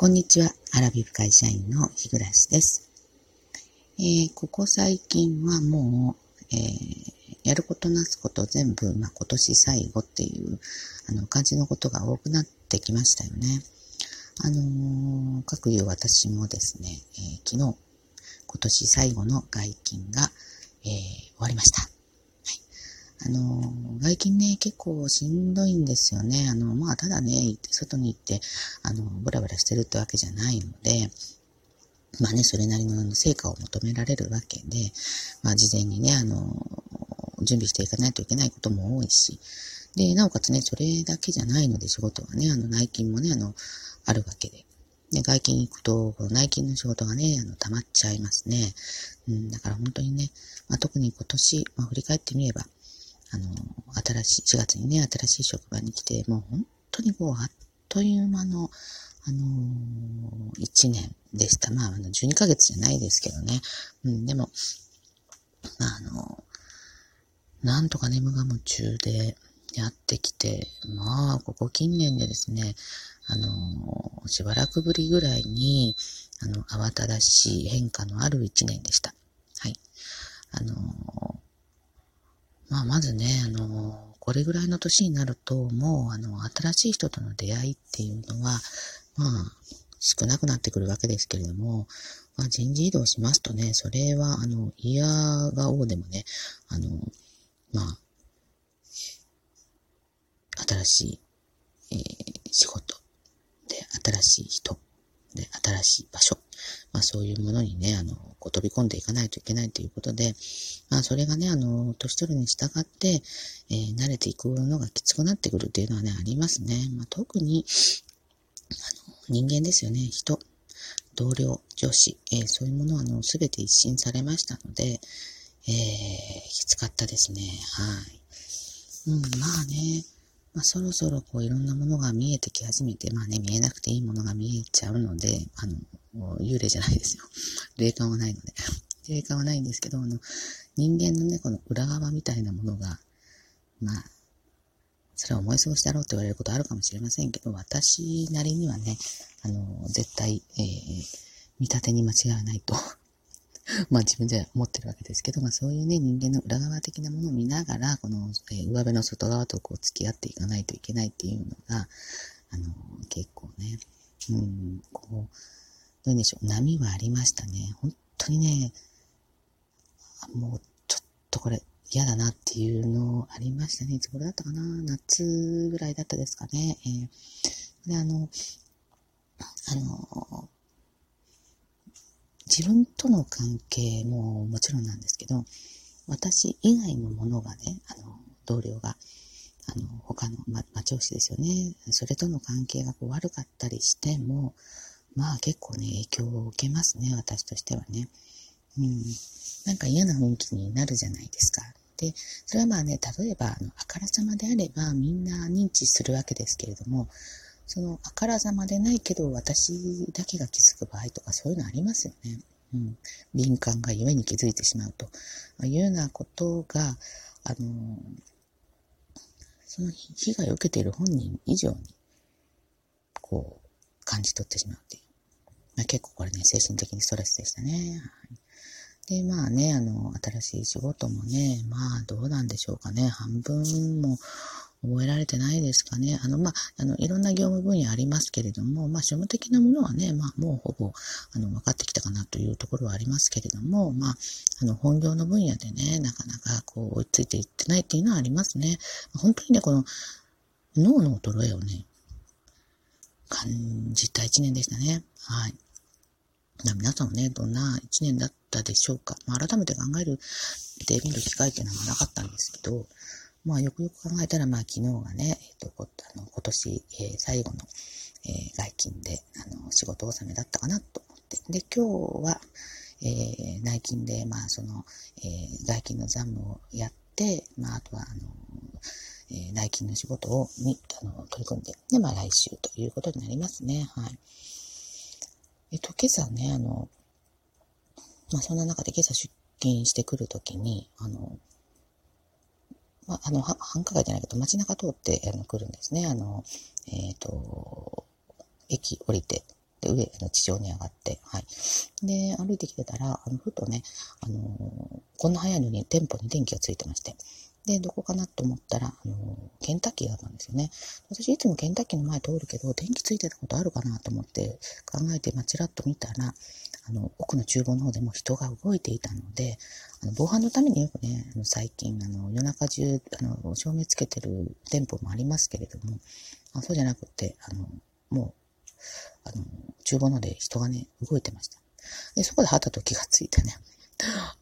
こんにちは。アラビブ会社員の日暮です。えー、ここ最近はもう、えー、やることなすこと全部、まあ、今年最後っていうあの感じのことが多くなってきましたよね。あのー、各有私もですね、えー、昨日、今年最後の外勤が、えー、終わりました。あの、外勤ね、結構しんどいんですよね。あの、まあ、ただね、外に行って、あの、ブラブラしてるってわけじゃないので、まあね、それなりの成果を求められるわけで、まあ、事前にね、あの、準備していかないといけないことも多いし、で、なおかつね、それだけじゃないので仕事はね、あの、内勤もね、あの、あるわけで。で、外勤行くと、内勤の仕事がね、あの、溜まっちゃいますね。うん、だから本当にね、まあ、特に今年、まあ、振り返ってみれば、あの、新しい、4月にね、新しい職場に来て、もう本当にこう、あっという間の、あのー、1年でした。まあ、あの、12ヶ月じゃないですけどね。うん、でも、まあ、あのー、なんとかね、無我夢中でやってきて、まあ、ここ近年でですね、あのー、しばらくぶりぐらいに、あの、慌ただしい変化のある1年でした。はい。あのまあ、まずね、あの、これぐらいの年になると、もう、あの、新しい人との出会いっていうのは、まあ、少なくなってくるわけですけれども、まあ、人事異動しますとね、それは、あの、嫌が王でもね、あの、まあ、新しい、えー、仕事で、新しい人で、新しい場所まあそういうものにね、あの、こう飛び込んでいかないといけないということで、まあそれがね、あの、年取るに従って、えー、慣れていくのがきつくなってくるっていうのはね、ありますね。まあ特に、あの、人間ですよね、人、同僚、上司、えー、そういうものはあの、すべて一新されましたので、えー、きつかったですね。はい。うん、まあね、まあ、そろそろこういろんなものが見えてき始めて、まあね、見えなくていいものが見えちゃうので、あの、幽霊じゃないですよ。霊感はないので。霊感はないんですけど、あの、人間のね、この裏側みたいなものが、まあ、それは思い過ごしだろうと言われることあるかもしれませんけど、私なりにはね、あの、絶対、えー、見立てに間違いないと まあ自分では思ってるわけですけど、まあそういうね、人間の裏側的なものを見ながら、この、えー、上辺の外側とこう付き合っていかないといけないっていうのが、あの、結構ね、うん、こう、どうでしょう、波はありましたね。本当にね、もうちょっとこれ嫌だなっていうのありましたね。いつ頃だったかな？夏ぐらいだったですかね。えー、で、あの、あの、自分との関係ももちろんなんですけど、私以外のものがね、あの、同僚が、あの、他の、ま、町押しですよね。それとの関係がこう悪かったりしても、まあ結構ね、影響を受けますね、私としてはね。うん。なんか嫌な雰囲気になるじゃないですか。で、それはまあね、例えば、あの、あからさまであればみんな認知するわけですけれども、そのあからさまでないけど私だけが気づく場合とかそういうのありますよね。うん、敏感が故に気づいてしまうというようなことが、あのその被害を受けている本人以上に、こう、感じ取ってしまうっていう。まあ、結構これね、精神的にストレスでしたね。はい、で、まあね、あの、新しい仕事もね、まあどうなんでしょうかね。半分も覚えられてないですかね。あの、まあ、あの、いろんな業務分野ありますけれども、まあ、庶務的なものはね、まあ、もうほぼ、あの、分かってきたかなというところはありますけれども、まあ、あの、本業の分野でね、なかなかこう、追いついていってないっていうのはありますね。本当にね、この、脳の衰えをね、感じた一年でしたね。はい。皆さんはね、どんな一年だったでしょうか。まあ、改めて考える、で見る機会っていうのはなかったんですけど、まあ、よくよく考えたら、まあ、昨日がね、えっ、ー、と、あの今年、えー、最後の、えー、外勤で、あの、仕事納めだったかなと思って。で、今日は、え、内勤で、まあ、その、え、外勤の残務をやって、まあ、あとは、あの、え、内勤の仕事を、に、あの、取り組んで、で、まあ、来週ということになりますね。はい。えっと、今朝ね、あの、まあ、そんな中で今朝出勤してくるときに、あの、まあ、あの、繁華街じゃないけど、街中通ってあの来るんですね。あの、えっ、ー、と、駅降りて、で、上、あの地上に上がって、はい。で、歩いてきてたら、あの、ふとね、あの、こんな早いのに店舗に電気がついてまして、で、どこかなと思ったら、あの、ケンタッキーだったんですよね。私いつもケンタッキーの前通るけど、電気ついてたことあるかなと思って考えて、まあ、ちらっと見たら、あの、奥の厨房の方でも人が動いていたので、あの防犯のためによくね、あの最近、あの、夜中中、あの、照明つけてる店舗もありますけれども、あそうじゃなくて、あの、もう、あの、厨房ので人がね、動いてました。で、そこではたと気がついてね、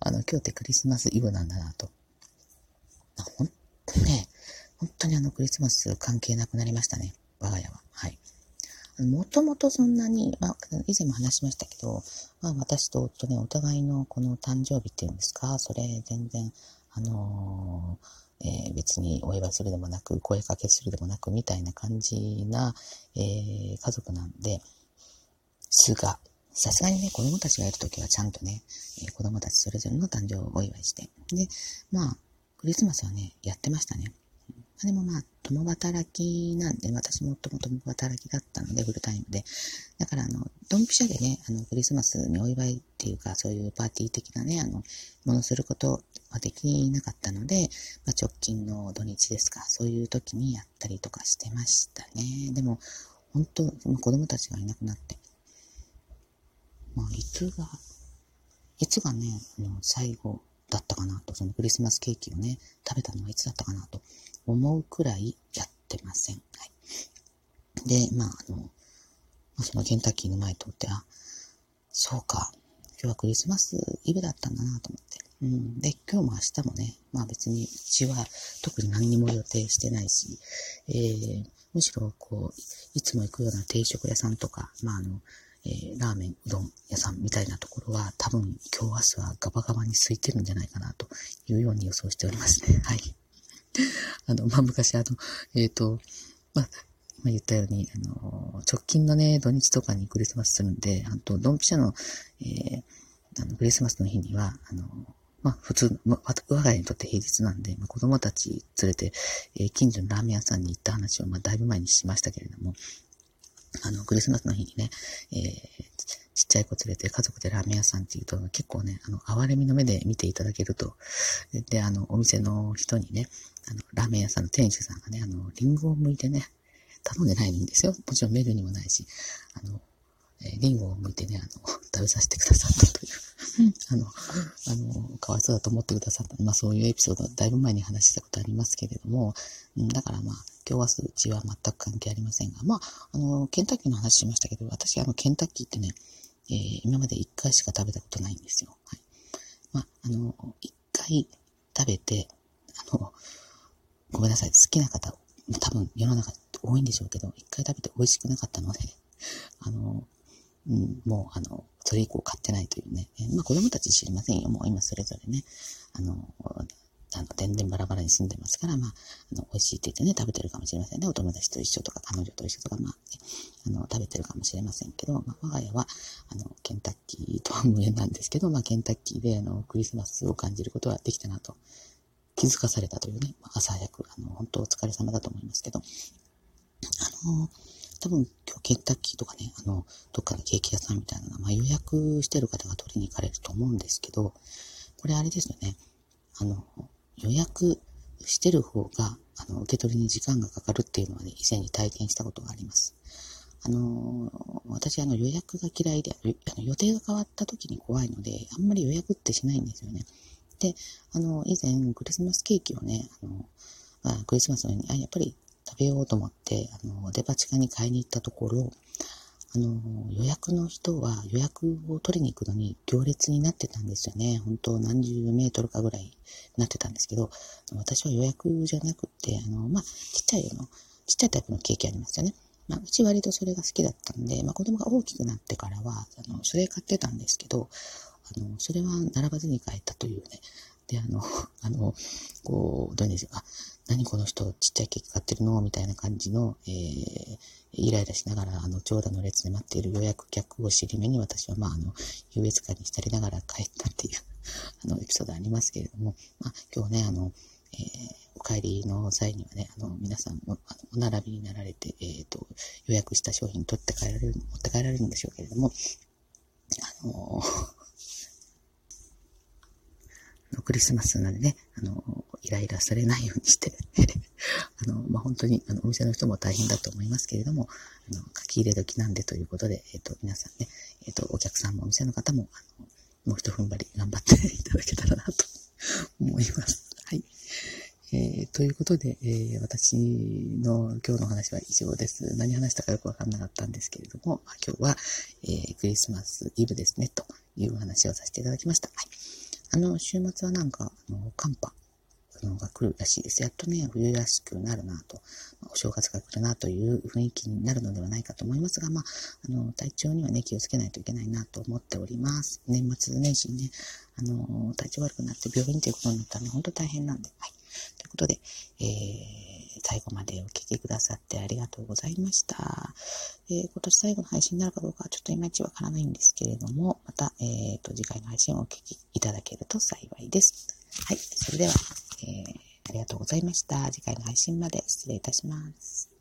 あの、今日ってクリスマスイブなんだなと。ほんとね、本当にあのクリスマス関係なくなりましたね。我が家は。はい。もともとそんなに、まあ、以前も話しましたけど、まあ、私と夫ね、お互いのこの誕生日っていうんですか、それ全然、あのー、えー、別にお祝いするでもなく、声かけするでもなく、みたいな感じな、えー、家族なんで、すが、さすがにね、子供たちがいるときはちゃんとね、え子供たちそれぞれの誕生をお祝いして。で、まあ、クリスマスはね、やってましたね。でもまあ、共働きなんで、私もとも共働きだったので、フルタイムで。だから、あの、ドンピシャでね、あの、クリスマスにお祝いっていうか、そういうパーティー的なね、あの、ものすることはできなかったので、まあ、直近の土日ですか、そういう時にやったりとかしてましたね。でも、本当、子供たちがいなくなって、まあ、いつが、いつがね、あの最後だったかなと、そのクリスマスケーキをね、食べたのはいつだったかなと思うくらいやってません。はい。で、まあ、あの、そのケンタッキーの前通って、あ、そうか、今日はクリスマスイブだったんだなと思って。うん。で、今日も明日もね、まあ別にうちは特に何にも予定してないし、えー、むしろこう、いつも行くような定食屋さんとか、まああの、えー、ラーメン、うどん屋さんみたいなところは多分今日明日はガバガバに空いてるんじゃないかなというように予想しておりますね。はい。あの、まあ、昔あの、えっ、ー、と、まあ、今言ったように、あの、直近のね、土日とかにクリスマスするんで、あと、ドンピシャの、えー、あの、クリスマスの日には、あの、まあ、普通、まあ、我が家にとって平日なんで、まあ、子供たち連れて、えー、近所のラーメン屋さんに行った話を、まあ、だいぶ前にしましたけれども、あの、クリスマスの日にね、えー、ちっちゃい子連れて家族でラーメン屋さんっていうと、結構ね、あの、哀れみの目で見ていただけると、で、あの、お店の人にね、あの、ラーメン屋さんの店主さんがね、あの、リンゴを剥いてね、頼んでないんですよ。もちろんメールにもないし、あの、えー、リンゴを剥いてね、あの、食べさせてくださったという、あの、あの、かわいそうだと思ってくださった。まあそういうエピソードはだいぶ前に話したことありますけれども、うん、だからまあ、今日明日うちは全く関係ありませんが、まあ、あの、ケンタッキーの話しましたけど、私あの、ケンタッキーってね、えー、今まで一回しか食べたことないんですよ。はい。まあ、あの、一回食べて、あの、ごめんなさい、好きな方、多分世の中多いんでしょうけど、一回食べて美味しくなかったので、あの、うん、もう、あの、それ以降買ってないというね。まあ子供たち知りませんよ。もう今それぞれね、あの、あの、全然バラバラに住んでますから、まあ、あの、美味しいって言ってね、食べてるかもしれませんね。お友達と一緒とか、彼女と一緒とか、まあ、ね、あの、食べてるかもしれませんけど、まあ、我が家は、あの、ケンタッキーとは無縁なんですけど、まあ、ケンタッキーで、あの、クリスマスを感じることはできたなと、気づかされたというね、まあ、朝早く、あの、本当お疲れ様だと思いますけど、あの、多分今日ケンタッキーとかね、あの、どっかのケーキ屋さんみたいなのまあ、予約してる方が取りに行かれると思うんですけど、これあれですよね。あの、予約してる方が、あの、受け取りに時間がかかるっていうのはね、以前に体験したことがあります。あの私、あの、予約が嫌いで、あの予定が変わった時に怖いので、あんまり予約ってしないんですよね。で、あの、以前、クリスマスケーキをね、あの、あクリスマスの日に、あ、やっぱり食べようと思って、あの、デパ地下に買いに行ったところ、あの、予約の人は予約を取りに行くのに行列になってたんですよね。本当何十メートルかぐらいなってたんですけど、私は予約じゃなくて、あの、まあ、ちっちゃいの、ちっちゃいタイプのケーキありますよね。まあ、うち割とそれが好きだったんで、まあ、子供が大きくなってからは、あの、それ買ってたんですけど、あの、それは並ばずに買えたというね。で、あの、あの、こう、どういうんですか、何この人ちっちゃいケーキ買ってるの？みたいな感じの、えー、イライラしながら、あの、長蛇の列で待っている予約客を尻目に私は、まあ、あの、優越感に浸りながら帰ったっていう あの、エピソードありますけれども、まあ、今日ね、あの、ええー、お帰りの際にはね、あの、皆さんも、お並びになられて、えっ、ー、と、予約した商品取って帰られる、持って帰られるんでしょうけれども、あのクリスマスなんでね、あの、イライラされないようにして あの、まあ、本当に、あの、お店の人も大変だと思いますけれども、あの、書き入れ時なんでということで、えっ、ー、と、皆さんね、えっ、ー、と、お客さんもお店の方も、あの、もう一踏ん張り頑張って いただけたらなと思います。はい。えー、ということで、えー、私の今日の話は以上です。何話したかよくわかんなかったんですけれども、今日は、えー、クリスマスイブですね、という話をさせていただきました。はい。あの、週末はなんか、あの、寒波のが来るらしいです。やっとね、冬らしくなるなと、お正月が来るなという雰囲気になるのではないかと思いますが、まあ、あの、体調にはね、気をつけないといけないなと思っております。年末年始にね、あの、体調悪くなって病院ということになったらね、本当大変なんで、はい。ということで、えー、最後までお聴きくださってありがとうございました。えー、今年最後の配信になるかどうかはちょっといまいちわからないんですけれども、また、え、ー、と、次回の配信をお聴きいただけると幸いです。はい。それでは、えー、ありがとうございました。次回の配信まで失礼いたします。